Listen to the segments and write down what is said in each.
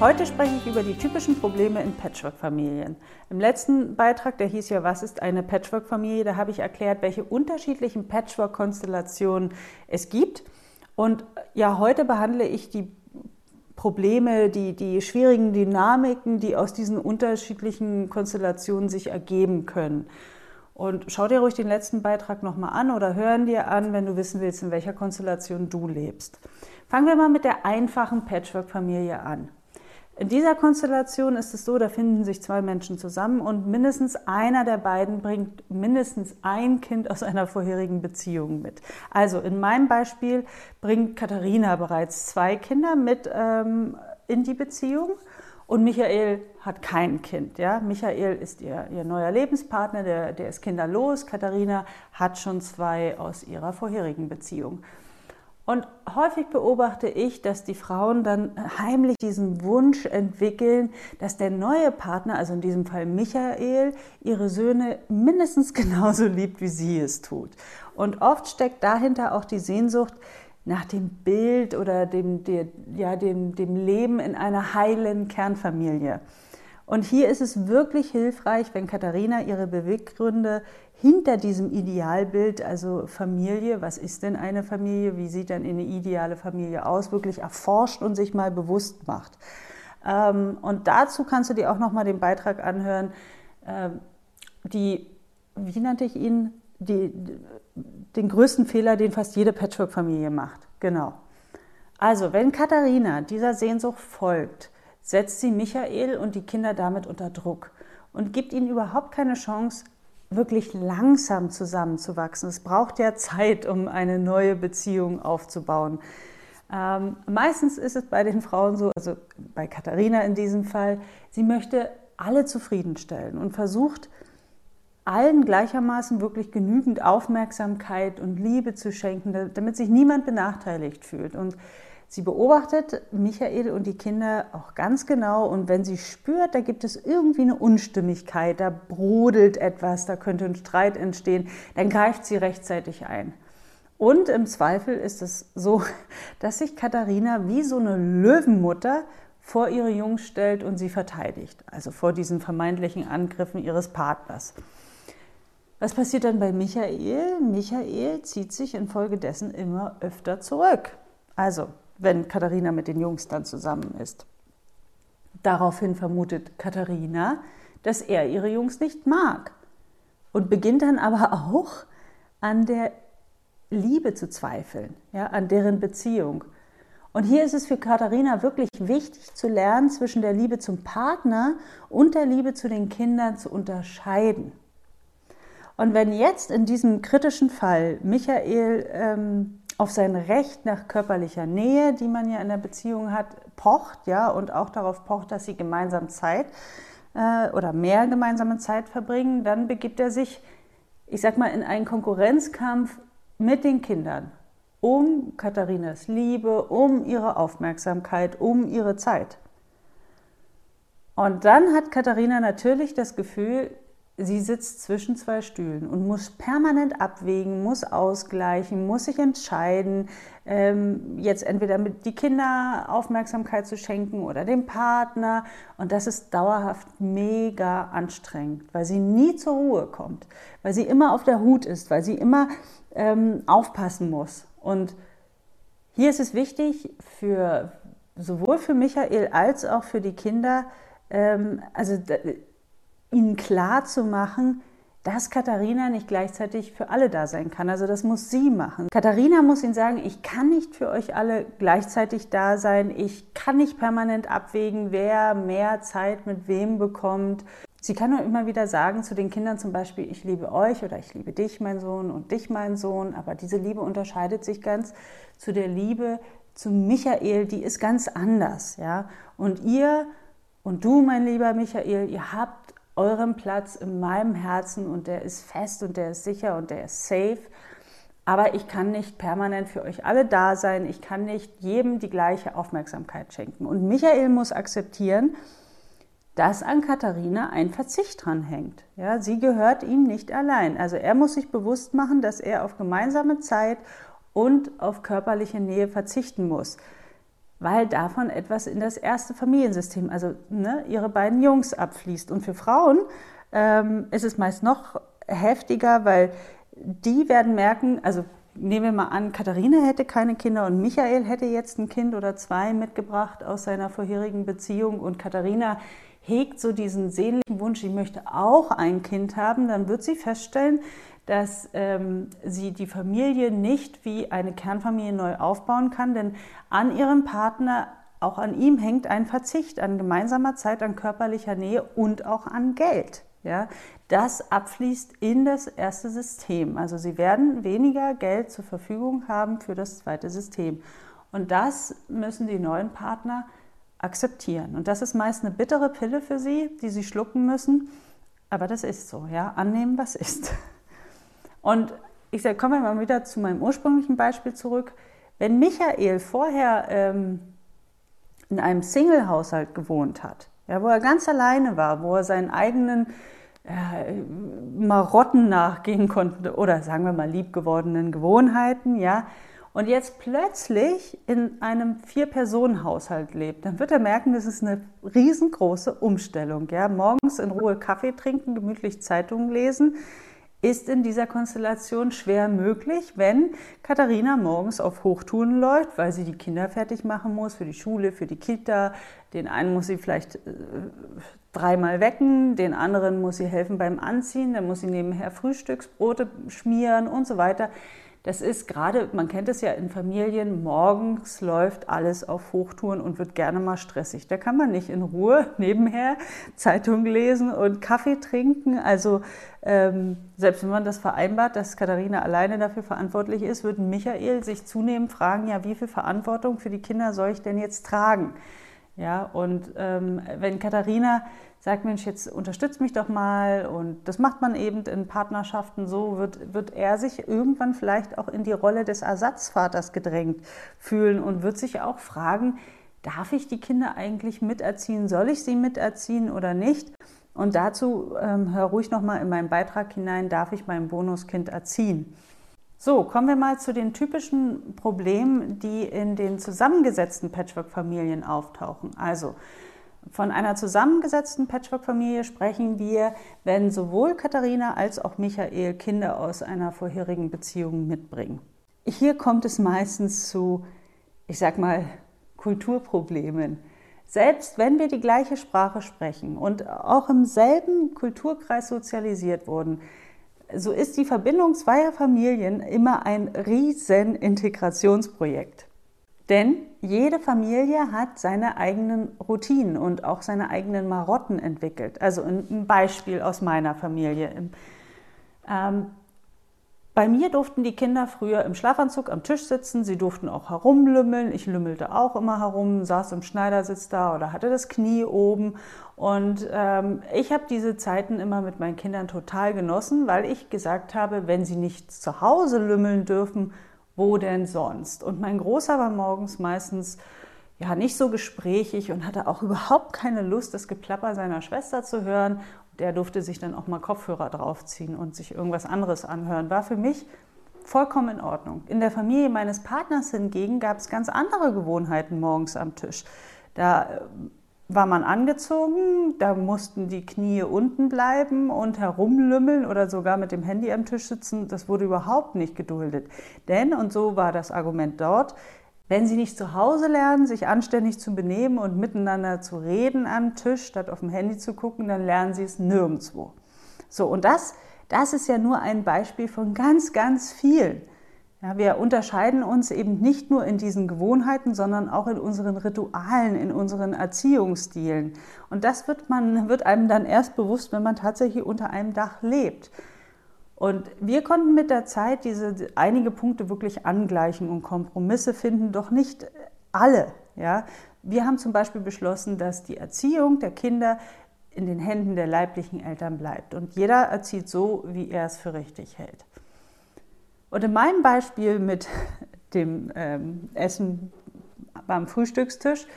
Heute spreche ich über die typischen Probleme in Patchwork-Familien. Im letzten Beitrag, der hieß ja, was ist eine Patchwork-Familie, da habe ich erklärt, welche unterschiedlichen Patchwork-Konstellationen es gibt. Und ja, heute behandle ich die Probleme, die, die schwierigen Dynamiken, die aus diesen unterschiedlichen Konstellationen sich ergeben können. Und schau dir ruhig den letzten Beitrag nochmal an oder hören dir an, wenn du wissen willst, in welcher Konstellation du lebst. Fangen wir mal mit der einfachen Patchwork-Familie an. In dieser Konstellation ist es so, da finden sich zwei Menschen zusammen und mindestens einer der beiden bringt mindestens ein Kind aus einer vorherigen Beziehung mit. Also in meinem Beispiel bringt Katharina bereits zwei Kinder mit ähm, in die Beziehung und Michael hat kein Kind. Ja? Michael ist ihr, ihr neuer Lebenspartner, der, der ist kinderlos. Katharina hat schon zwei aus ihrer vorherigen Beziehung. Und häufig beobachte ich, dass die Frauen dann heimlich diesen Wunsch entwickeln, dass der neue Partner, also in diesem Fall Michael, ihre Söhne mindestens genauso liebt, wie sie es tut. Und oft steckt dahinter auch die Sehnsucht nach dem Bild oder dem, der, ja, dem, dem Leben in einer heilen Kernfamilie. Und hier ist es wirklich hilfreich, wenn Katharina ihre Beweggründe hinter diesem Idealbild, also Familie, was ist denn eine Familie, wie sieht denn eine ideale Familie aus, wirklich erforscht und sich mal bewusst macht. Ähm, und dazu kannst du dir auch nochmal den Beitrag anhören, ähm, die, wie nannte ich ihn, die, den größten Fehler, den fast jede Patchwork-Familie macht. Genau. Also, wenn Katharina dieser Sehnsucht folgt, setzt sie Michael und die Kinder damit unter Druck und gibt ihnen überhaupt keine Chance, wirklich langsam zusammenzuwachsen. Es braucht ja Zeit, um eine neue Beziehung aufzubauen. Ähm, meistens ist es bei den Frauen so, also bei Katharina in diesem Fall, sie möchte alle zufriedenstellen und versucht allen gleichermaßen wirklich genügend Aufmerksamkeit und Liebe zu schenken, damit sich niemand benachteiligt fühlt. Und Sie beobachtet Michael und die Kinder auch ganz genau und wenn sie spürt, da gibt es irgendwie eine Unstimmigkeit, da brodelt etwas, da könnte ein Streit entstehen, dann greift sie rechtzeitig ein. Und im Zweifel ist es so, dass sich Katharina wie so eine Löwenmutter vor ihre Jungs stellt und sie verteidigt, also vor diesen vermeintlichen Angriffen ihres Partners. Was passiert dann bei Michael? Michael zieht sich infolgedessen immer öfter zurück. Also wenn Katharina mit den Jungs dann zusammen ist. Daraufhin vermutet Katharina, dass er ihre Jungs nicht mag und beginnt dann aber auch an der Liebe zu zweifeln, ja, an deren Beziehung. Und hier ist es für Katharina wirklich wichtig zu lernen, zwischen der Liebe zum Partner und der Liebe zu den Kindern zu unterscheiden. Und wenn jetzt in diesem kritischen Fall Michael ähm, auf sein Recht nach körperlicher Nähe, die man ja in der Beziehung hat, pocht, ja, und auch darauf pocht, dass sie gemeinsam Zeit äh, oder mehr gemeinsame Zeit verbringen, dann begibt er sich, ich sag mal, in einen Konkurrenzkampf mit den Kindern um Katharinas Liebe, um ihre Aufmerksamkeit, um ihre Zeit. Und dann hat Katharina natürlich das Gefühl, sie sitzt zwischen zwei Stühlen und muss permanent abwägen, muss ausgleichen, muss sich entscheiden, ähm, jetzt entweder mit die Kinder Aufmerksamkeit zu schenken oder dem Partner. Und das ist dauerhaft mega anstrengend, weil sie nie zur Ruhe kommt, weil sie immer auf der Hut ist, weil sie immer ähm, aufpassen muss. Und hier ist es wichtig für sowohl für Michael als auch für die Kinder, ähm, also ihnen klar zu machen, dass Katharina nicht gleichzeitig für alle da sein kann. Also das muss sie machen. Katharina muss ihnen sagen, ich kann nicht für euch alle gleichzeitig da sein. Ich kann nicht permanent abwägen, wer mehr Zeit mit wem bekommt. Sie kann nur immer wieder sagen zu den Kindern zum Beispiel, ich liebe euch oder ich liebe dich, mein Sohn, und dich, mein Sohn. Aber diese Liebe unterscheidet sich ganz zu der Liebe zu Michael, die ist ganz anders. Ja? Und ihr und du, mein lieber Michael, ihr habt euren Platz in meinem Herzen und der ist fest und der ist sicher und der ist safe. aber ich kann nicht permanent für euch alle da sein. Ich kann nicht jedem die gleiche Aufmerksamkeit schenken. Und Michael muss akzeptieren, dass an Katharina ein Verzicht dran hängt. Ja, sie gehört ihm nicht allein. Also er muss sich bewusst machen, dass er auf gemeinsame Zeit und auf körperliche Nähe verzichten muss, weil davon etwas in das erste Familiensystem, also ne, ihre beiden Jungs abfließt. Und für Frauen ähm, ist es meist noch heftiger, weil die werden merken, also nehmen wir mal an, Katharina hätte keine Kinder und Michael hätte jetzt ein Kind oder zwei mitgebracht aus seiner vorherigen Beziehung und Katharina hegt so diesen sehnlichen Wunsch, ich möchte auch ein Kind haben, dann wird sie feststellen, dass ähm, sie die Familie nicht wie eine Kernfamilie neu aufbauen kann, denn an ihrem Partner, auch an ihm hängt ein Verzicht an gemeinsamer Zeit, an körperlicher Nähe und auch an Geld. Ja, das abfließt in das erste System. Also sie werden weniger Geld zur Verfügung haben für das zweite System. Und das müssen die neuen Partner akzeptieren. Und das ist meist eine bittere Pille für sie, die sie schlucken müssen. Aber das ist so, ja, annehmen, was ist. Und ich sage, kommen wir mal wieder zu meinem ursprünglichen Beispiel zurück. Wenn Michael vorher ähm, in einem Single-Haushalt gewohnt hat, ja, wo er ganz alleine war, wo er seinen eigenen äh, Marotten nachgehen konnte oder sagen wir mal liebgewordenen Gewohnheiten, ja, und jetzt plötzlich in einem Vier-Personen-Haushalt lebt, dann wird er merken, das ist eine riesengroße Umstellung. Ja? Morgens in Ruhe Kaffee trinken, gemütlich Zeitungen lesen, ist in dieser Konstellation schwer möglich, wenn Katharina morgens auf Hochtouren läuft, weil sie die Kinder fertig machen muss für die Schule, für die Kita. Den einen muss sie vielleicht äh, dreimal wecken, den anderen muss sie helfen beim Anziehen, dann muss sie nebenher Frühstücksbrote schmieren und so weiter. Das ist gerade, man kennt es ja in Familien, morgens läuft alles auf Hochtouren und wird gerne mal stressig. Da kann man nicht in Ruhe nebenher Zeitung lesen und Kaffee trinken. Also ähm, selbst wenn man das vereinbart, dass Katharina alleine dafür verantwortlich ist, wird Michael sich zunehmend fragen, ja, wie viel Verantwortung für die Kinder soll ich denn jetzt tragen? Ja, und ähm, wenn Katharina sagt, Mensch, jetzt unterstützt mich doch mal und das macht man eben in Partnerschaften so, wird, wird er sich irgendwann vielleicht auch in die Rolle des Ersatzvaters gedrängt fühlen und wird sich auch fragen, darf ich die Kinder eigentlich miterziehen, soll ich sie miterziehen oder nicht? Und dazu ähm, hör ruhig nochmal in meinen Beitrag hinein, darf ich mein Bonuskind erziehen? So, kommen wir mal zu den typischen Problemen, die in den zusammengesetzten Patchwork-Familien auftauchen. Also, von einer zusammengesetzten Patchwork-Familie sprechen wir, wenn sowohl Katharina als auch Michael Kinder aus einer vorherigen Beziehung mitbringen. Hier kommt es meistens zu, ich sag mal, Kulturproblemen. Selbst wenn wir die gleiche Sprache sprechen und auch im selben Kulturkreis sozialisiert wurden, so ist die Verbindung zweier Familien immer ein riesen Integrationsprojekt. Denn jede Familie hat seine eigenen Routinen und auch seine eigenen Marotten entwickelt. Also ein Beispiel aus meiner Familie. Ähm, bei mir durften die Kinder früher im Schlafanzug am Tisch sitzen, sie durften auch herumlümmeln. Ich lümmelte auch immer herum, saß im Schneidersitz da oder hatte das Knie oben. Und ähm, ich habe diese Zeiten immer mit meinen Kindern total genossen, weil ich gesagt habe, wenn sie nicht zu Hause lümmeln dürfen, wo denn sonst? Und mein Großer war morgens meistens ja nicht so gesprächig und hatte auch überhaupt keine Lust, das Geplapper seiner Schwester zu hören. Der durfte sich dann auch mal Kopfhörer draufziehen und sich irgendwas anderes anhören. War für mich vollkommen in Ordnung. In der Familie meines Partners hingegen gab es ganz andere Gewohnheiten morgens am Tisch. Da war man angezogen, da mussten die Knie unten bleiben und herumlümmeln oder sogar mit dem Handy am Tisch sitzen. Das wurde überhaupt nicht geduldet. Denn, und so war das Argument dort, wenn Sie nicht zu Hause lernen, sich anständig zu benehmen und miteinander zu reden am Tisch, statt auf dem Handy zu gucken, dann lernen Sie es nirgendwo. So, und das, das ist ja nur ein Beispiel von ganz, ganz vielen. Ja, wir unterscheiden uns eben nicht nur in diesen Gewohnheiten, sondern auch in unseren Ritualen, in unseren Erziehungsstilen. Und das wird, man, wird einem dann erst bewusst, wenn man tatsächlich unter einem Dach lebt. Und wir konnten mit der Zeit diese einige Punkte wirklich angleichen und Kompromisse finden, doch nicht alle. Ja? Wir haben zum Beispiel beschlossen, dass die Erziehung der Kinder in den Händen der leiblichen Eltern bleibt. Und jeder erzieht so, wie er es für richtig hält. Und in meinem Beispiel mit dem ähm, Essen beim Frühstückstisch,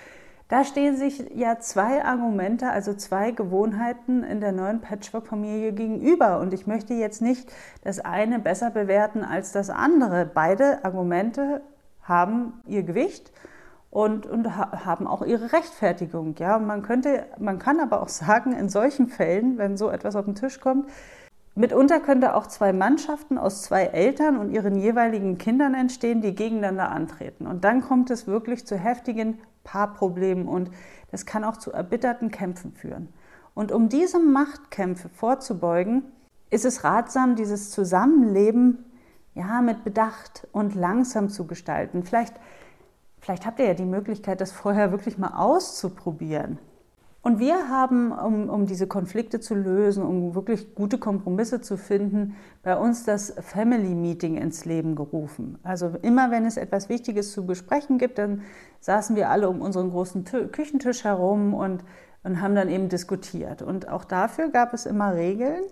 da stehen sich ja zwei Argumente, also zwei Gewohnheiten in der neuen Patchwork-Familie gegenüber. Und ich möchte jetzt nicht das eine besser bewerten als das andere. Beide Argumente haben ihr Gewicht und, und haben auch ihre Rechtfertigung. Ja, man könnte, man kann aber auch sagen, in solchen Fällen, wenn so etwas auf den Tisch kommt, Mitunter könnte auch zwei Mannschaften aus zwei Eltern und ihren jeweiligen Kindern entstehen, die gegeneinander antreten. Und dann kommt es wirklich zu heftigen Paarproblemen und das kann auch zu erbitterten Kämpfen führen. Und um diese Machtkämpfe vorzubeugen, ist es ratsam, dieses Zusammenleben ja, mit Bedacht und langsam zu gestalten. Vielleicht, vielleicht habt ihr ja die Möglichkeit, das vorher wirklich mal auszuprobieren. Und wir haben, um, um diese Konflikte zu lösen, um wirklich gute Kompromisse zu finden, bei uns das Family Meeting ins Leben gerufen. Also immer wenn es etwas Wichtiges zu besprechen gibt, dann saßen wir alle um unseren großen Küchentisch herum und, und haben dann eben diskutiert. Und auch dafür gab es immer Regeln.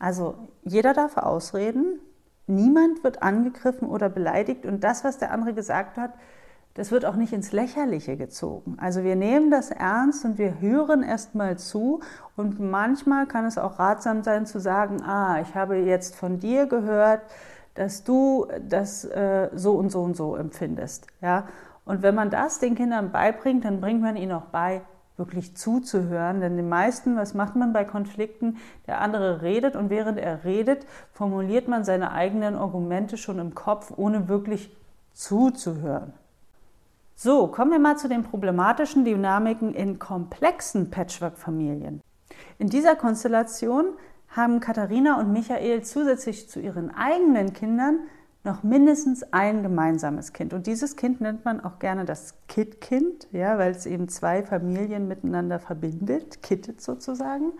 Also jeder darf ausreden, niemand wird angegriffen oder beleidigt und das, was der andere gesagt hat, das wird auch nicht ins Lächerliche gezogen. Also wir nehmen das ernst und wir hören erst mal zu und manchmal kann es auch ratsam sein zu sagen, ah, ich habe jetzt von dir gehört, dass du das äh, so und so und so empfindest. Ja? Und wenn man das den Kindern beibringt, dann bringt man ihnen auch bei, wirklich zuzuhören. Denn die meisten, was macht man bei Konflikten? Der andere redet und während er redet, formuliert man seine eigenen Argumente schon im Kopf, ohne wirklich zuzuhören. So, kommen wir mal zu den problematischen Dynamiken in komplexen Patchwork-Familien. In dieser Konstellation haben Katharina und Michael zusätzlich zu ihren eigenen Kindern noch mindestens ein gemeinsames Kind. Und dieses Kind nennt man auch gerne das Kit-Kind, ja, weil es eben zwei Familien miteinander verbindet, kittet sozusagen.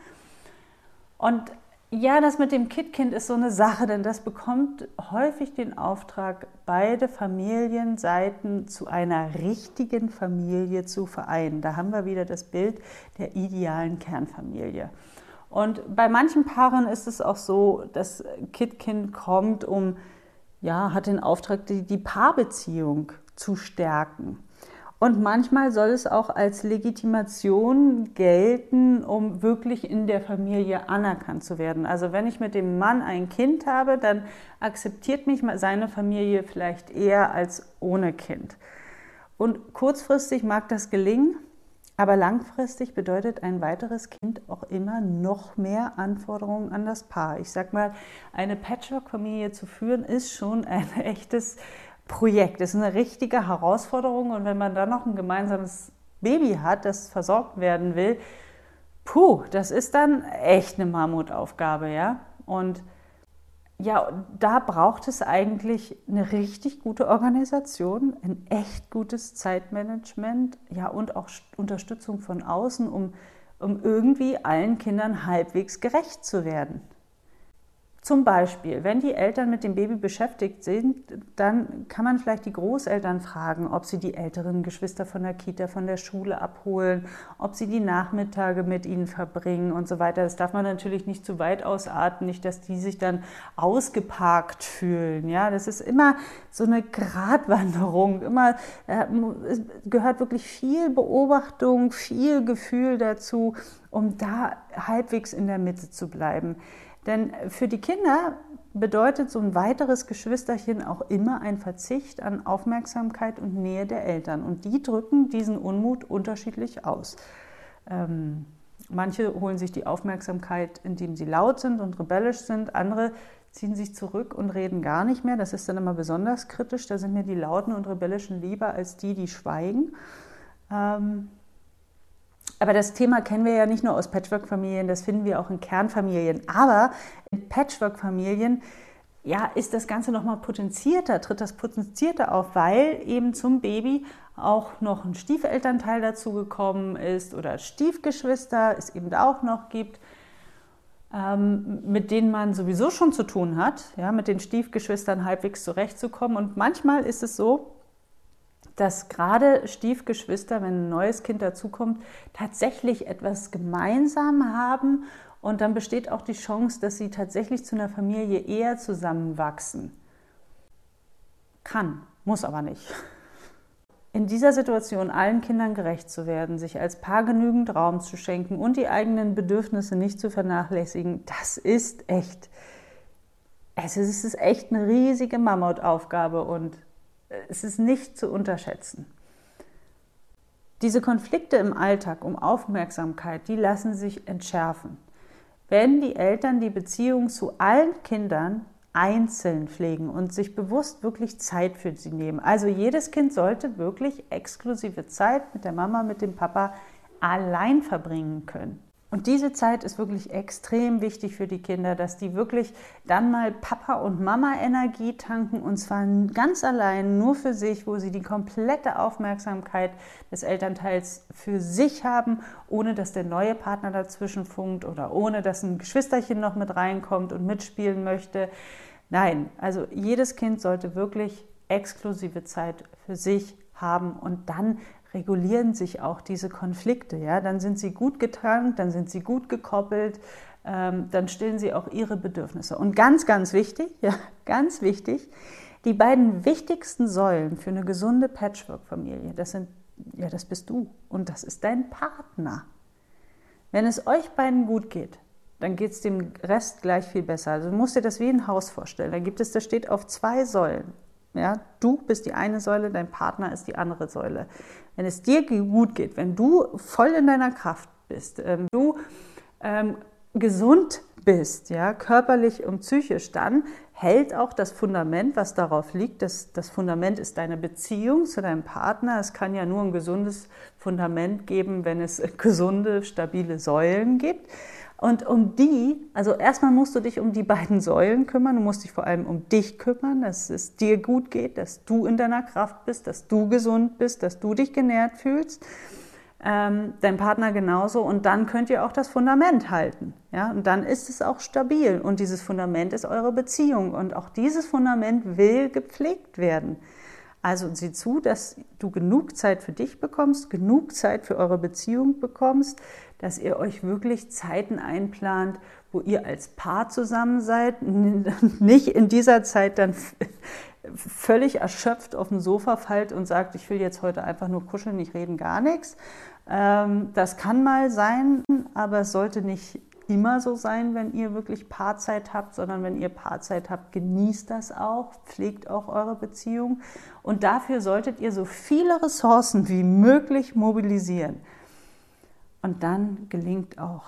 Und ja, das mit dem Kitkind ist so eine Sache, denn das bekommt häufig den Auftrag, beide Familienseiten zu einer richtigen Familie zu vereinen. Da haben wir wieder das Bild der idealen Kernfamilie. Und bei manchen Paaren ist es auch so, das Kitkind kommt, um, ja, hat den Auftrag, die, die Paarbeziehung zu stärken. Und manchmal soll es auch als Legitimation gelten, um wirklich in der Familie anerkannt zu werden. Also wenn ich mit dem Mann ein Kind habe, dann akzeptiert mich seine Familie vielleicht eher als ohne Kind. Und kurzfristig mag das gelingen, aber langfristig bedeutet ein weiteres Kind auch immer noch mehr Anforderungen an das Paar. Ich sag mal, eine Patchwork-Familie zu führen ist schon ein echtes Projekt. Das ist eine richtige Herausforderung und wenn man dann noch ein gemeinsames Baby hat, das versorgt werden will, puh, das ist dann echt eine Mammutaufgabe, ja. Und ja, da braucht es eigentlich eine richtig gute Organisation, ein echt gutes Zeitmanagement, ja, und auch Unterstützung von außen, um, um irgendwie allen Kindern halbwegs gerecht zu werden. Zum Beispiel, wenn die Eltern mit dem Baby beschäftigt sind, dann kann man vielleicht die Großeltern fragen, ob sie die älteren Geschwister von der Kita, von der Schule abholen, ob sie die Nachmittage mit ihnen verbringen und so weiter. Das darf man natürlich nicht zu weit ausarten, nicht, dass die sich dann ausgeparkt fühlen. Ja, das ist immer so eine Gratwanderung. Immer äh, gehört wirklich viel Beobachtung, viel Gefühl dazu, um da halbwegs in der Mitte zu bleiben. Denn für die Kinder bedeutet so ein weiteres Geschwisterchen auch immer ein Verzicht an Aufmerksamkeit und Nähe der Eltern. Und die drücken diesen Unmut unterschiedlich aus. Ähm, manche holen sich die Aufmerksamkeit, indem sie laut sind und rebellisch sind. Andere ziehen sich zurück und reden gar nicht mehr. Das ist dann immer besonders kritisch. Da sind mir die lauten und rebellischen lieber als die, die schweigen. Ähm, aber das Thema kennen wir ja nicht nur aus Patchwork-Familien, das finden wir auch in Kernfamilien. Aber in Patchwork-Familien ja, ist das Ganze nochmal potenzierter, tritt das potenzierter auf, weil eben zum Baby auch noch ein Stiefelternteil dazugekommen ist oder Stiefgeschwister es eben auch noch gibt, ähm, mit denen man sowieso schon zu tun hat, ja, mit den Stiefgeschwistern halbwegs zurechtzukommen. Und manchmal ist es so, dass gerade Stiefgeschwister, wenn ein neues Kind dazukommt, tatsächlich etwas gemeinsam haben und dann besteht auch die Chance, dass sie tatsächlich zu einer Familie eher zusammenwachsen. kann, muss aber nicht. In dieser Situation allen Kindern gerecht zu werden, sich als Paar genügend Raum zu schenken und die eigenen Bedürfnisse nicht zu vernachlässigen, das ist echt, es ist echt eine riesige Mammutaufgabe und es ist nicht zu unterschätzen. Diese Konflikte im Alltag um Aufmerksamkeit, die lassen sich entschärfen, wenn die Eltern die Beziehung zu allen Kindern einzeln pflegen und sich bewusst wirklich Zeit für sie nehmen. Also jedes Kind sollte wirklich exklusive Zeit mit der Mama, mit dem Papa allein verbringen können. Und diese Zeit ist wirklich extrem wichtig für die Kinder, dass die wirklich dann mal Papa und Mama Energie tanken und zwar ganz allein nur für sich, wo sie die komplette Aufmerksamkeit des Elternteils für sich haben, ohne dass der neue Partner dazwischen funkt oder ohne dass ein Geschwisterchen noch mit reinkommt und mitspielen möchte. Nein, also jedes Kind sollte wirklich exklusive Zeit für sich haben und dann regulieren sich auch diese Konflikte. Ja? Dann sind sie gut getankt, dann sind sie gut gekoppelt, ähm, dann stillen sie auch ihre Bedürfnisse. Und ganz, ganz wichtig, ja, ganz wichtig, die beiden wichtigsten Säulen für eine gesunde Patchwork-Familie, das sind, ja, das bist du und das ist dein Partner. Wenn es euch beiden gut geht, dann geht es dem Rest gleich viel besser. Also du musst dir das wie ein Haus vorstellen. Da gibt es, das steht auf zwei Säulen. Ja, du bist die eine Säule, dein Partner ist die andere Säule. Wenn es dir gut geht, wenn du voll in deiner Kraft bist, ähm, du ähm, gesund bist, ja, körperlich und psychisch, dann hält auch das Fundament, was darauf liegt. Das, das Fundament ist deine Beziehung zu deinem Partner. Es kann ja nur ein gesundes Fundament geben, wenn es gesunde, stabile Säulen gibt. Und um die, also erstmal musst du dich um die beiden Säulen kümmern, du musst dich vor allem um dich kümmern, dass es dir gut geht, dass du in deiner Kraft bist, dass du gesund bist, dass du dich genährt fühlst, ähm, dein Partner genauso und dann könnt ihr auch das Fundament halten. Ja? Und dann ist es auch stabil und dieses Fundament ist eure Beziehung und auch dieses Fundament will gepflegt werden. Also sieh zu, dass du genug Zeit für dich bekommst, genug Zeit für eure Beziehung bekommst, dass ihr euch wirklich Zeiten einplant, wo ihr als Paar zusammen seid, nicht in dieser Zeit dann völlig erschöpft auf dem Sofa fallt und sagt, ich will jetzt heute einfach nur kuscheln, nicht reden, gar nichts. Ähm, das kann mal sein, aber es sollte nicht immer so sein, wenn ihr wirklich Paarzeit habt, sondern wenn ihr Paarzeit habt, genießt das auch, pflegt auch eure Beziehung. Und dafür solltet ihr so viele Ressourcen wie möglich mobilisieren. Und dann gelingt auch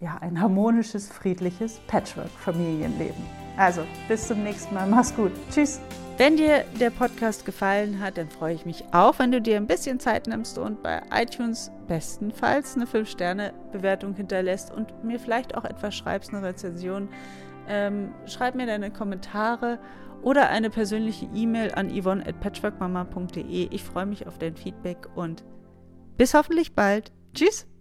ja, ein harmonisches, friedliches Patchwork-Familienleben. Also, bis zum nächsten Mal. Mach's gut. Tschüss. Wenn dir der Podcast gefallen hat, dann freue ich mich auch, wenn du dir ein bisschen Zeit nimmst und bei iTunes bestenfalls eine 5-Sterne-Bewertung hinterlässt und mir vielleicht auch etwas schreibst, eine Rezension. Ähm, schreib mir deine Kommentare oder eine persönliche E-Mail an yvonne at patchworkmama.de. Ich freue mich auf dein Feedback und bis hoffentlich bald. Tschüss!